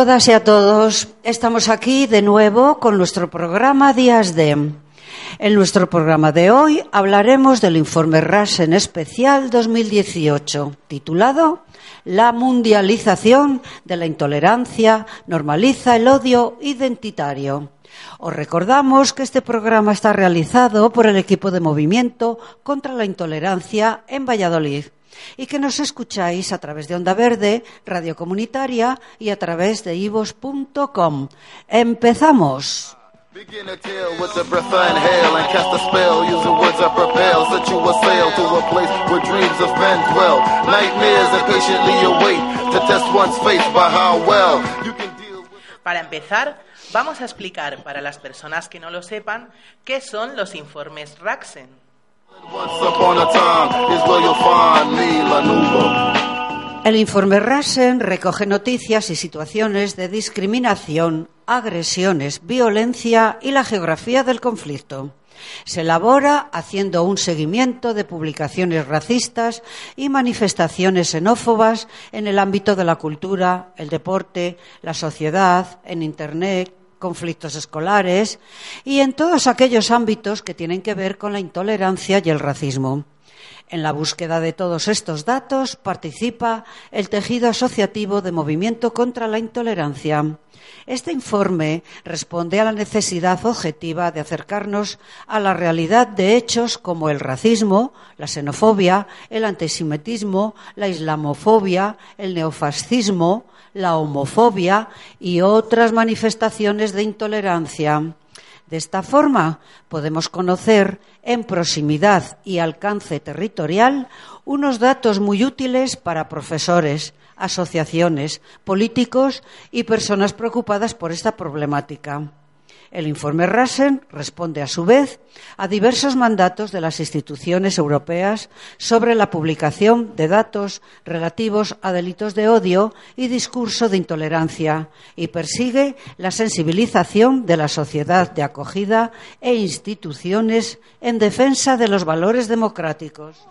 todas y a todos. Estamos aquí de nuevo con nuestro programa Días de. En nuestro programa de hoy hablaremos del informe RASEN especial 2018, titulado La mundialización de la intolerancia normaliza el odio identitario. Os recordamos que este programa está realizado por el equipo de movimiento contra la intolerancia en Valladolid y que nos escucháis a través de Onda Verde, Radio Comunitaria y a través de ivos.com. ¡Empezamos! Begin a tale with the breath I inhale and cast a spell using words I propel. Set you a sail to a place where dreams of men dwell. Nightmares impatiently await to test one's faith by how well you can deal with... Para empezar, vamos a explicar para las personas que no lo sepan qué son los informes Raxen. El informe Rasen recoge noticias y situaciones de discriminación, agresiones, violencia y la geografía del conflicto. Se elabora haciendo un seguimiento de publicaciones racistas y manifestaciones xenófobas en el ámbito de la cultura, el deporte, la sociedad, en Internet, conflictos escolares y en todos aquellos ámbitos que tienen que ver con la intolerancia y el racismo. En la búsqueda de todos estos datos participa el tejido asociativo de Movimiento contra la Intolerancia. Este informe responde a la necesidad objetiva de acercarnos a la realidad de hechos como el racismo, la xenofobia, el antisemitismo, la islamofobia, el neofascismo, la homofobia y otras manifestaciones de intolerancia. De esta forma, podemos conocer en proximidad y alcance territorial unos datos muy útiles para profesores, asociaciones, políticos y personas preocupadas por esta problemática. El informe Rasen responde, a su vez, a diversos mandatos de las instituciones europeas sobre la publicación de datos relativos a delitos de odio y discurso de intolerancia y persigue la sensibilización de la sociedad de acogida e instituciones en defensa de los valores democráticos.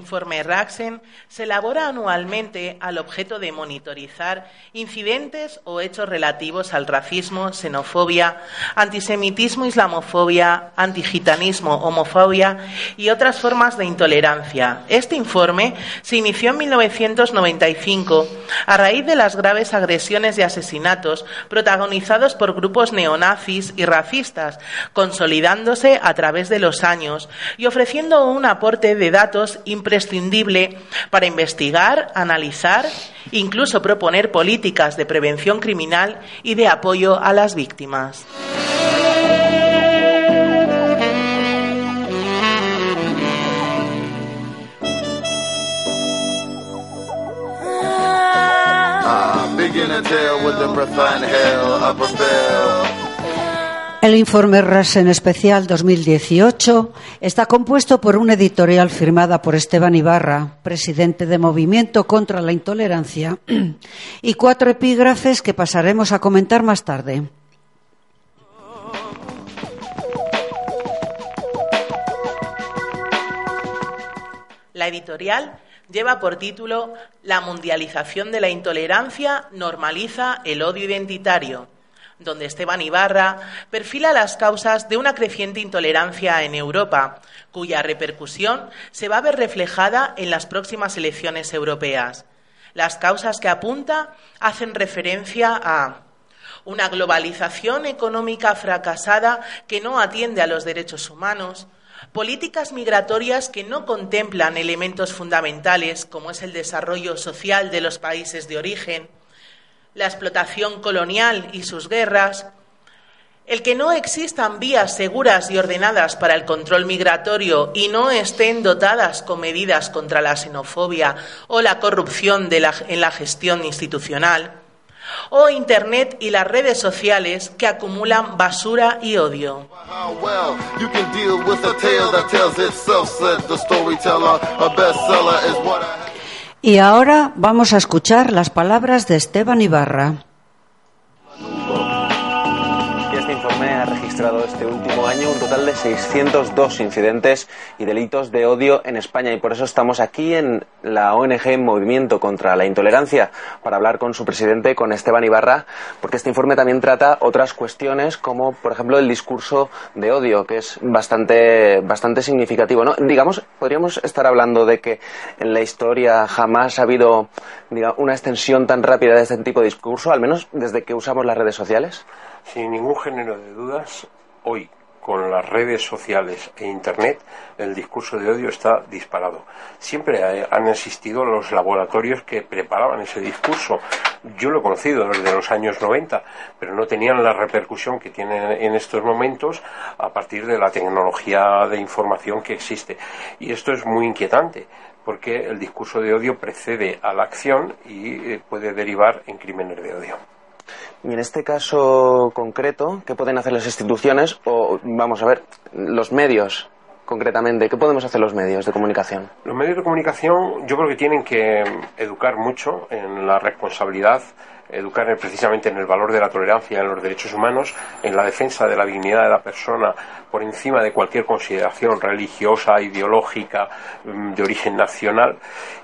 Informe Raxen se elabora anualmente al objeto de monitorizar incidentes o hechos relativos al racismo, xenofobia, antisemitismo, islamofobia, antigitanismo, homofobia y otras formas de intolerancia. Este informe se inició en 1995 a raíz de las graves agresiones y asesinatos protagonizados por grupos neonazis y racistas, consolidándose a través de los años y ofreciendo un aporte de datos imprescindible para investigar, analizar, incluso proponer políticas de prevención criminal y de apoyo a las víctimas. El informe Rasen Especial 2018 está compuesto por una editorial firmada por Esteban Ibarra, presidente de Movimiento contra la Intolerancia, y cuatro epígrafes que pasaremos a comentar más tarde. La editorial lleva por título La mundialización de la intolerancia normaliza el odio identitario donde Esteban Ibarra perfila las causas de una creciente intolerancia en Europa, cuya repercusión se va a ver reflejada en las próximas elecciones europeas. Las causas que apunta hacen referencia a una globalización económica fracasada que no atiende a los derechos humanos, políticas migratorias que no contemplan elementos fundamentales como es el desarrollo social de los países de origen, la explotación colonial y sus guerras, el que no existan vías seguras y ordenadas para el control migratorio y no estén dotadas con medidas contra la xenofobia o la corrupción en la gestión institucional, o Internet y las redes sociales que acumulan basura y odio. Y ahora vamos a escuchar las palabras de Esteban Ibarra. Este último año un total de 602 incidentes y delitos de odio en España y por eso estamos aquí en la ONG Movimiento contra la Intolerancia para hablar con su presidente, con Esteban Ibarra, porque este informe también trata otras cuestiones como, por ejemplo, el discurso de odio, que es bastante, bastante significativo. ¿no? Digamos, podríamos estar hablando de que en la historia jamás ha habido una extensión tan rápida de este tipo de discurso, al menos desde que usamos las redes sociales. Sin ningún género de dudas, hoy, con las redes sociales e Internet, el discurso de odio está disparado. Siempre han existido los laboratorios que preparaban ese discurso. Yo lo he conocido desde los años 90, pero no tenían la repercusión que tienen en estos momentos a partir de la tecnología de información que existe. Y esto es muy inquietante porque el discurso de odio precede a la acción y eh, puede derivar en crímenes de odio. Y en este caso concreto, ¿qué pueden hacer las instituciones o, vamos a ver, los medios concretamente? ¿Qué podemos hacer los medios de comunicación? Los medios de comunicación yo creo que tienen que educar mucho en la responsabilidad educar precisamente en el valor de la tolerancia, en los derechos humanos, en la defensa de la dignidad de la persona por encima de cualquier consideración religiosa, ideológica, mm, de origen nacional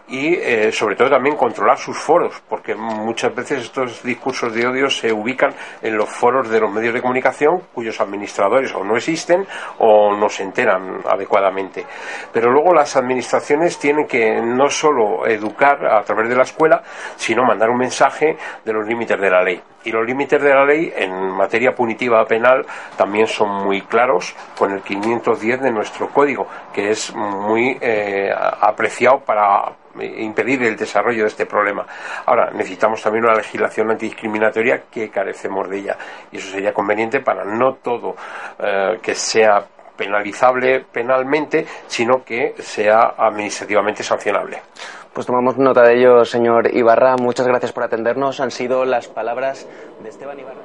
y eh, sobre todo también controlar sus foros, porque muchas veces estos discursos de odio se ubican en los foros de los medios de comunicación cuyos administradores o no existen o no se enteran adecuadamente. Pero luego las administraciones tienen que no solo educar a través de la escuela, sino mandar un mensaje de los límites de la ley. Y los límites de la ley en materia punitiva penal también son muy claros con el 510 de nuestro código, que es muy eh, apreciado para impedir el desarrollo de este problema. Ahora, necesitamos también una legislación antidiscriminatoria que carecemos de ella. Y eso sería conveniente para no todo eh, que sea penalizable penalmente, sino que sea administrativamente sancionable. Pues tomamos nota de ello, señor Ibarra. Muchas gracias por atendernos. Han sido las palabras de Esteban Ibarra.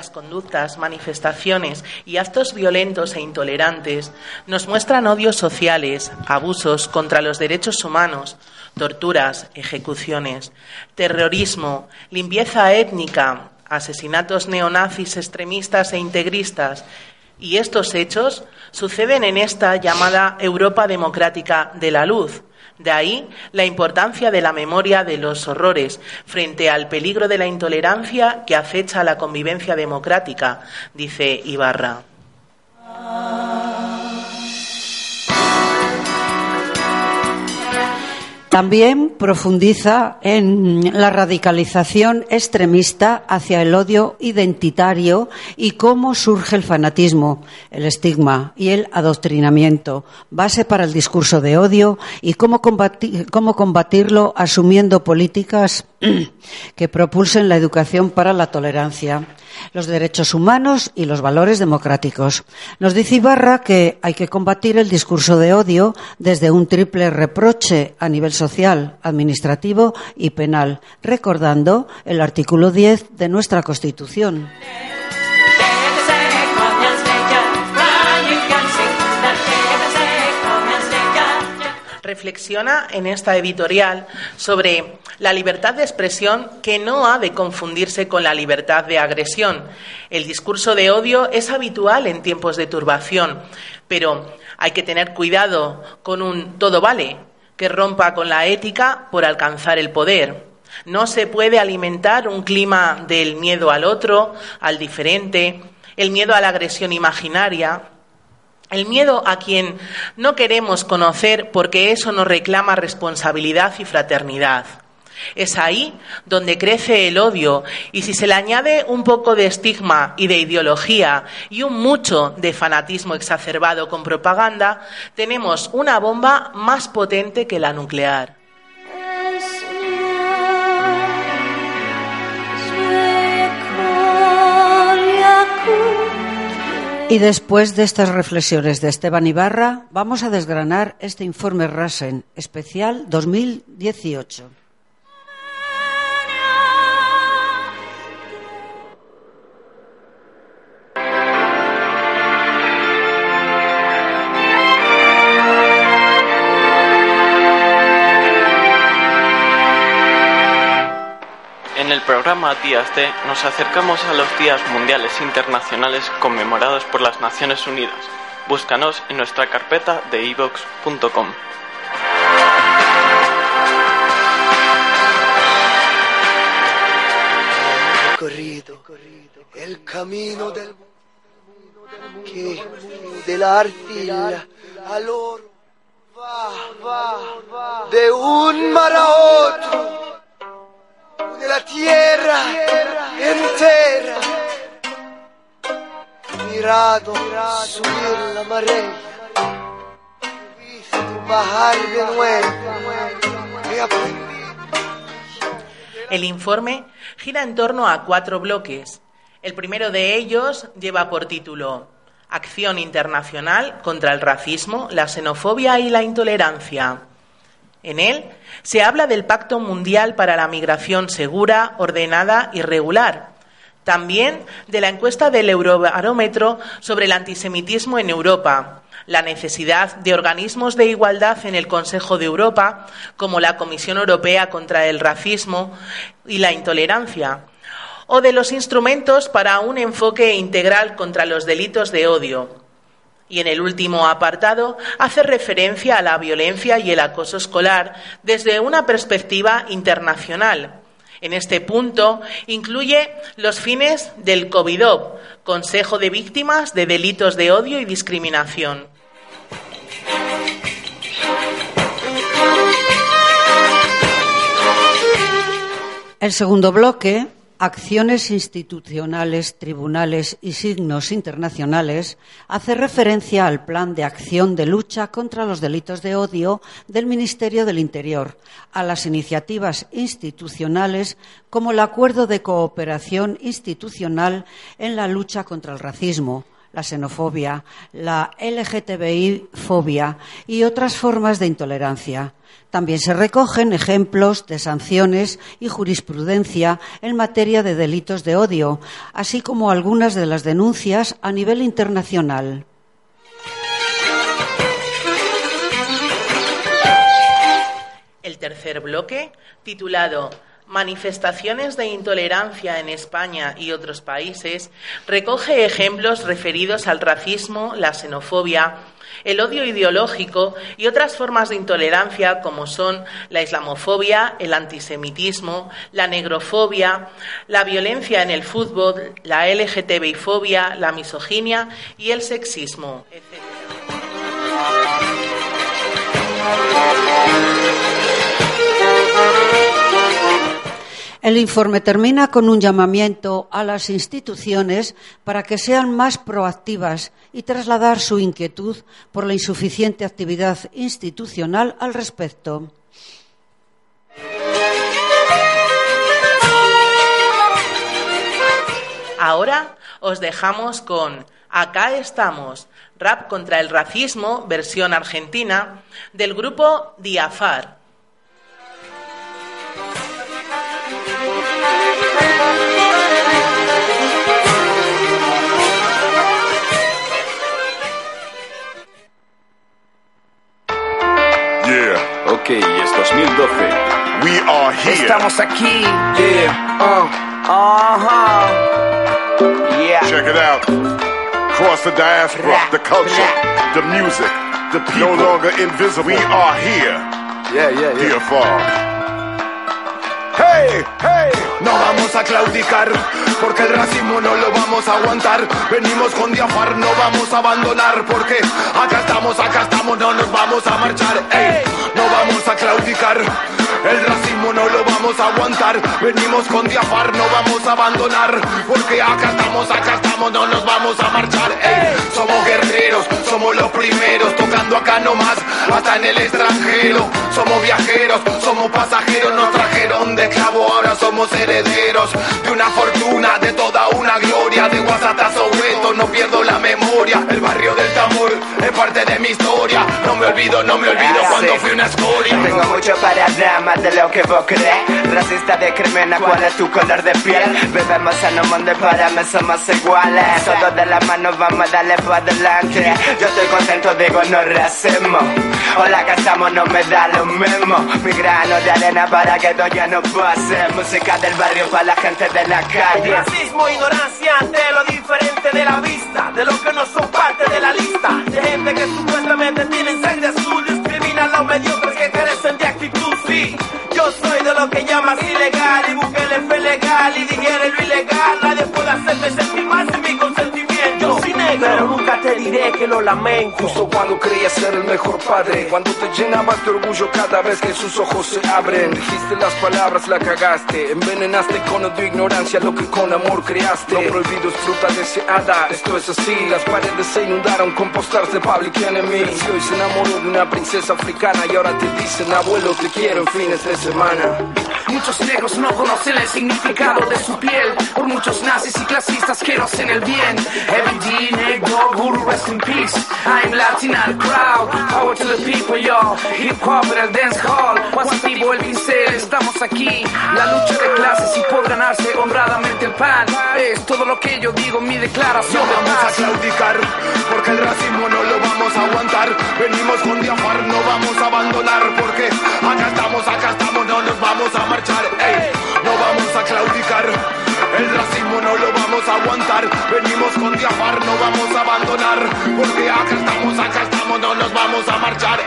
Las conductas, manifestaciones y actos violentos e intolerantes nos muestran odios sociales, abusos contra los derechos humanos, torturas, ejecuciones, terrorismo, limpieza étnica, asesinatos neonazis extremistas e integristas. Y estos hechos suceden en esta llamada Europa Democrática de la Luz. De ahí la importancia de la memoria de los horrores frente al peligro de la intolerancia que acecha la convivencia democrática, dice Ibarra. También profundiza en la radicalización extremista hacia el odio identitario y cómo surge el fanatismo, el estigma y el adoctrinamiento, base para el discurso de odio y cómo, combatirlo asumiendo políticas que propulsen la educación para la tolerancia los derechos humanos y los valores democráticos. Nos dice Ibarra que hay que combatir el discurso de odio desde un triple reproche a nivel social, administrativo y penal, recordando el artículo 10 de nuestra Constitución. Reflexiona en esta editorial sobre la libertad de expresión que no ha de confundirse con la libertad de agresión. El discurso de odio es habitual en tiempos de turbación, pero hay que tener cuidado con un todo vale que rompa con la ética por alcanzar el poder. No se puede alimentar un clima del miedo al otro, al diferente, el miedo a la agresión imaginaria, el miedo a quien no queremos conocer porque eso nos reclama responsabilidad y fraternidad. Es ahí donde crece el odio y si se le añade un poco de estigma y de ideología y un mucho de fanatismo exacerbado con propaganda, tenemos una bomba más potente que la nuclear. Y después de estas reflexiones de Esteban Ibarra, vamos a desgranar este informe Rasen especial 2018. Programa Días de nos acercamos a los días mundiales internacionales conmemorados por las Naciones Unidas. Búscanos en nuestra carpeta de ivox.com. Corrido el camino del que de la arcilla al oro de un mar a otro la tierra entera. Mirado la marea, bajar de. El informe gira en torno a cuatro bloques. El primero de ellos lleva por título Acción Internacional contra el Racismo, la Xenofobia y la Intolerancia. En él se habla del Pacto Mundial para la Migración Segura, Ordenada y Regular. También de la encuesta del Eurobarómetro sobre el antisemitismo en Europa, la necesidad de organismos de igualdad en el Consejo de Europa, como la Comisión Europea contra el Racismo y la Intolerancia, o de los instrumentos para un enfoque integral contra los delitos de odio, y en el último apartado hace referencia a la violencia y el acoso escolar desde una perspectiva internacional. En este punto incluye los fines del COVIDOP, Consejo de Víctimas de Delitos de Odio y Discriminación. El segundo bloque acciones institucionales, tribunales y signos internacionales hace referencia al Plan de Acción de Lucha contra los Delitos de Odio del Ministerio del Interior, a las iniciativas institucionales como el Acuerdo de Cooperación Institucional en la lucha contra el racismo, la xenofobia, la LGTBI-fobia y otras formas de intolerancia. También se recogen ejemplos de sanciones y jurisprudencia en materia de delitos de odio, así como algunas de las denuncias a nivel internacional. El tercer bloque, titulado Manifestaciones de intolerancia en España y otros países, recoge ejemplos referidos al racismo, la xenofobia, el odio ideológico y otras formas de intolerancia como son la islamofobia, el antisemitismo, la negrofobia, la violencia en el fútbol, la LGTBI-fobia, la misoginia y el sexismo, etc. El informe termina con un llamamiento a las instituciones para que sean más proactivas y trasladar su inquietud por la insuficiente actividad institucional al respecto. Ahora os dejamos con Acá estamos, rap contra el racismo, versión argentina, del grupo Diafar. 2012. We are here. Estamos aquí. Yeah. Uh. Uh-huh. Yeah. Check it out. Cross the diaspora, Rap, the culture, rap. the music, the people. No longer invisible. We are here. Yeah, yeah, yeah. Here for. No vamos a claudicar, porque el racismo no lo vamos a aguantar. Venimos con diafar, no vamos a abandonar, porque acá estamos, acá estamos, no nos vamos a marchar. No vamos a claudicar. El racismo no lo vamos a aguantar. Venimos con diafar, no vamos a abandonar. Porque acá estamos, acá estamos, no nos vamos a marchar. Ey, somos guerreros, somos los primeros, tocando acá nomás, hasta en el extranjero. Somos viajeros, somos pasajeros, nos trajeron de esclavo, ahora somos herederos de una fortuna, de toda una gloria. De Guasata Soweto, no pierdo la memoria. El barrio del tambor es parte de mi historia. No me olvido, no me olvido cuando fui una escoria. Tengo mucho para dar más de lo que vos crees racista discrimina cuál es tu color de piel. Vivemos en un mundo y para mí somos iguales. Todos de la mano vamos a darle para adelante. Yo estoy contento, digo no racismo. Hola que estamos, no me da lo mismo. Mi grano de arena para que esto ya no pase. Música del barrio para la gente de la calle. Racismo, ignorancia ante lo diferente de la vista. De los que no son parte de la lista. De gente que supuestamente tienen sangre azul. Discrimina a los mediocres que carecen de actitud. Sí, yo soy de lo que llamas ilegal. Y Bukele fue legal y digiere lo ilegal. Nadie puede hacerme que lo lamento. Justo cuando creías ser el mejor padre, cuando te llenabas de orgullo cada vez que sus ojos se abren. Dijiste las palabras, la cagaste, envenenaste con odio ignorancia lo que con amor creaste. Lo prohibido es fruta deseada, esto es así. Las paredes se inundaron con posters de Public Enemy. Y hoy se enamoró de una princesa africana y ahora te dicen abuelo te quiero en fines de semana. Muchos negros no conocen el significado de su piel. Por muchos nazis y clasistas que no hacen el bien. Every D, negro, guru, rest in peace. I'm Latin crowd. Power to the people, yo. Hip hop en el dance hall. Más vivo el pincel, estamos aquí. La lucha de clases y por ganarse honradamente el pan. Es todo lo que yo digo mi declaración No vamos a claudicar, porque el racismo no lo vamos a aguantar. Venimos con diafar, no vamos a abandonar, porque acá estamos, acá estamos, no nos vamos a marchar. Ey, no vamos a claudicar, el racismo no lo vamos a aguantar. Venimos con diafar, no vamos a abandonar, porque acá estamos, acá estamos, no nos vamos a marchar.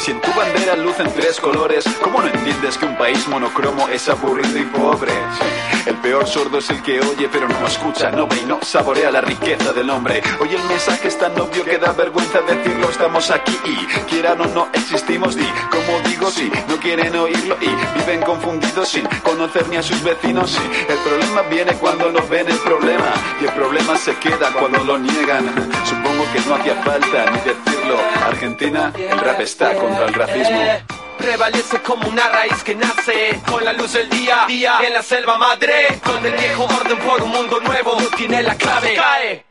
Si en tu bandera lucen tres colores, ¿cómo no entiendes que un país monocromo es aburrido y pobre? El peor sordo es el que oye pero no escucha, no ve y no saborea la riqueza del hombre. Oye el mensaje es tan obvio que da vergüenza decirlo, estamos aquí y quieran o no existimos y como digo sí, no quieren oírlo y viven confundidos sin conocer ni a sus vecinos. El problema cuando no ven el problema y el problema se queda cuando lo niegan. Supongo que no hacía falta ni decirlo. Argentina, el rap está contra el racismo. Prevalece como una raíz que nace con la luz del día, día en la selva madre, donde el viejo orden por un mundo nuevo tiene la clave. Cae.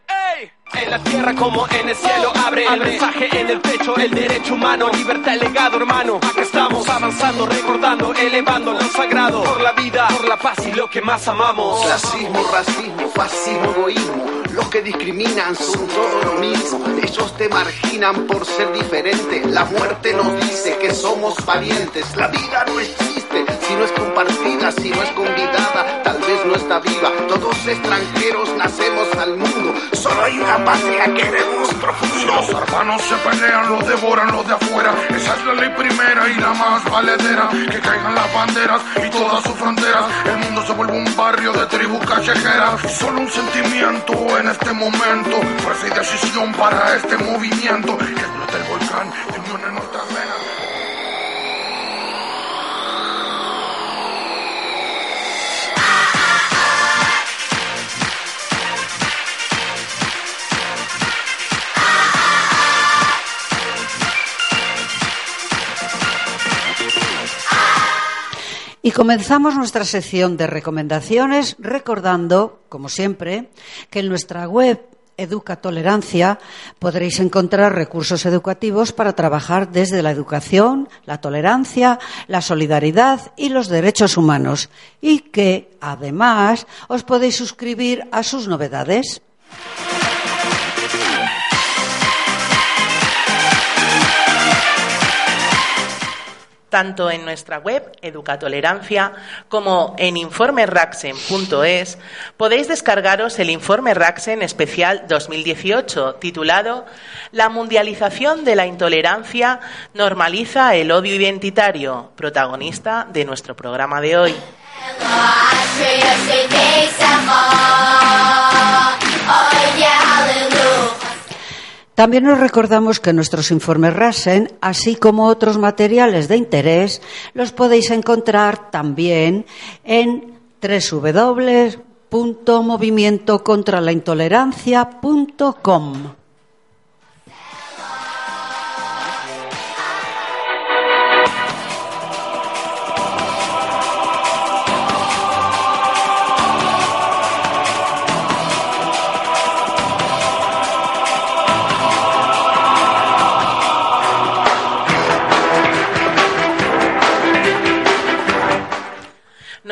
En la tierra como en el cielo abre el mensaje en el pecho, el derecho humano, libertad el legado hermano. Acá estamos avanzando, recordando, elevando lo sagrado por la vida, por la paz y lo que más amamos. Clasismo, racismo, fascismo, egoísmo. Los que discriminan son todo lo mismo. Ellos te marginan por ser diferente. La muerte nos dice que somos parientes. La vida no existe si no es compartida, si no es convidada. Tal vez no está viva. Todos extranjeros nacemos al mundo. Solo hay una patria que queremos profundo. Los hermanos se pelean, los devoran los de afuera. Esa es la ley primera y la más valedera. Que caigan las banderas y todas sus fronteras. El mundo se vuelve un barrio de tribus callejeras. Solo un sentimiento en este momento. Fuerza y decisión para este movimiento. Que explote el volcán Y comenzamos nuestra sección de recomendaciones recordando, como siempre, que en nuestra web Educa Tolerancia podréis encontrar recursos educativos para trabajar desde la educación, la tolerancia, la solidaridad y los derechos humanos y que, además, os podéis suscribir a sus novedades. Tanto en nuestra web Educatolerancia como en informeraxen.es podéis descargaros el informe Raxen especial 2018 titulado La mundialización de la intolerancia normaliza el odio identitario, protagonista de nuestro programa de hoy. También os recordamos que nuestros informes Rasen, así como otros materiales de interés, los podéis encontrar también en www.movimientocontralaintolerancia.com.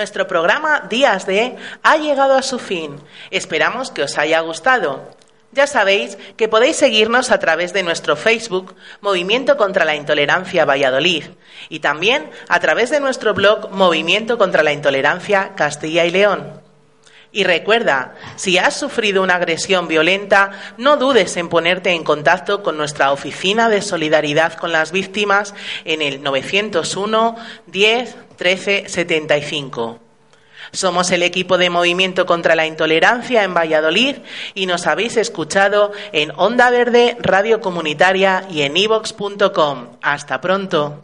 Nuestro programa Días de ha llegado a su fin. Esperamos que os haya gustado. Ya sabéis que podéis seguirnos a través de nuestro Facebook Movimiento contra la Intolerancia Valladolid y también a través de nuestro blog Movimiento contra la Intolerancia Castilla y León. Y recuerda, si has sufrido una agresión violenta, no dudes en ponerte en contacto con nuestra oficina de solidaridad con las víctimas en el 901 10 13 75. Somos el equipo de Movimiento contra la Intolerancia en Valladolid y nos habéis escuchado en Onda Verde, Radio Comunitaria y en ivox.com. Hasta pronto.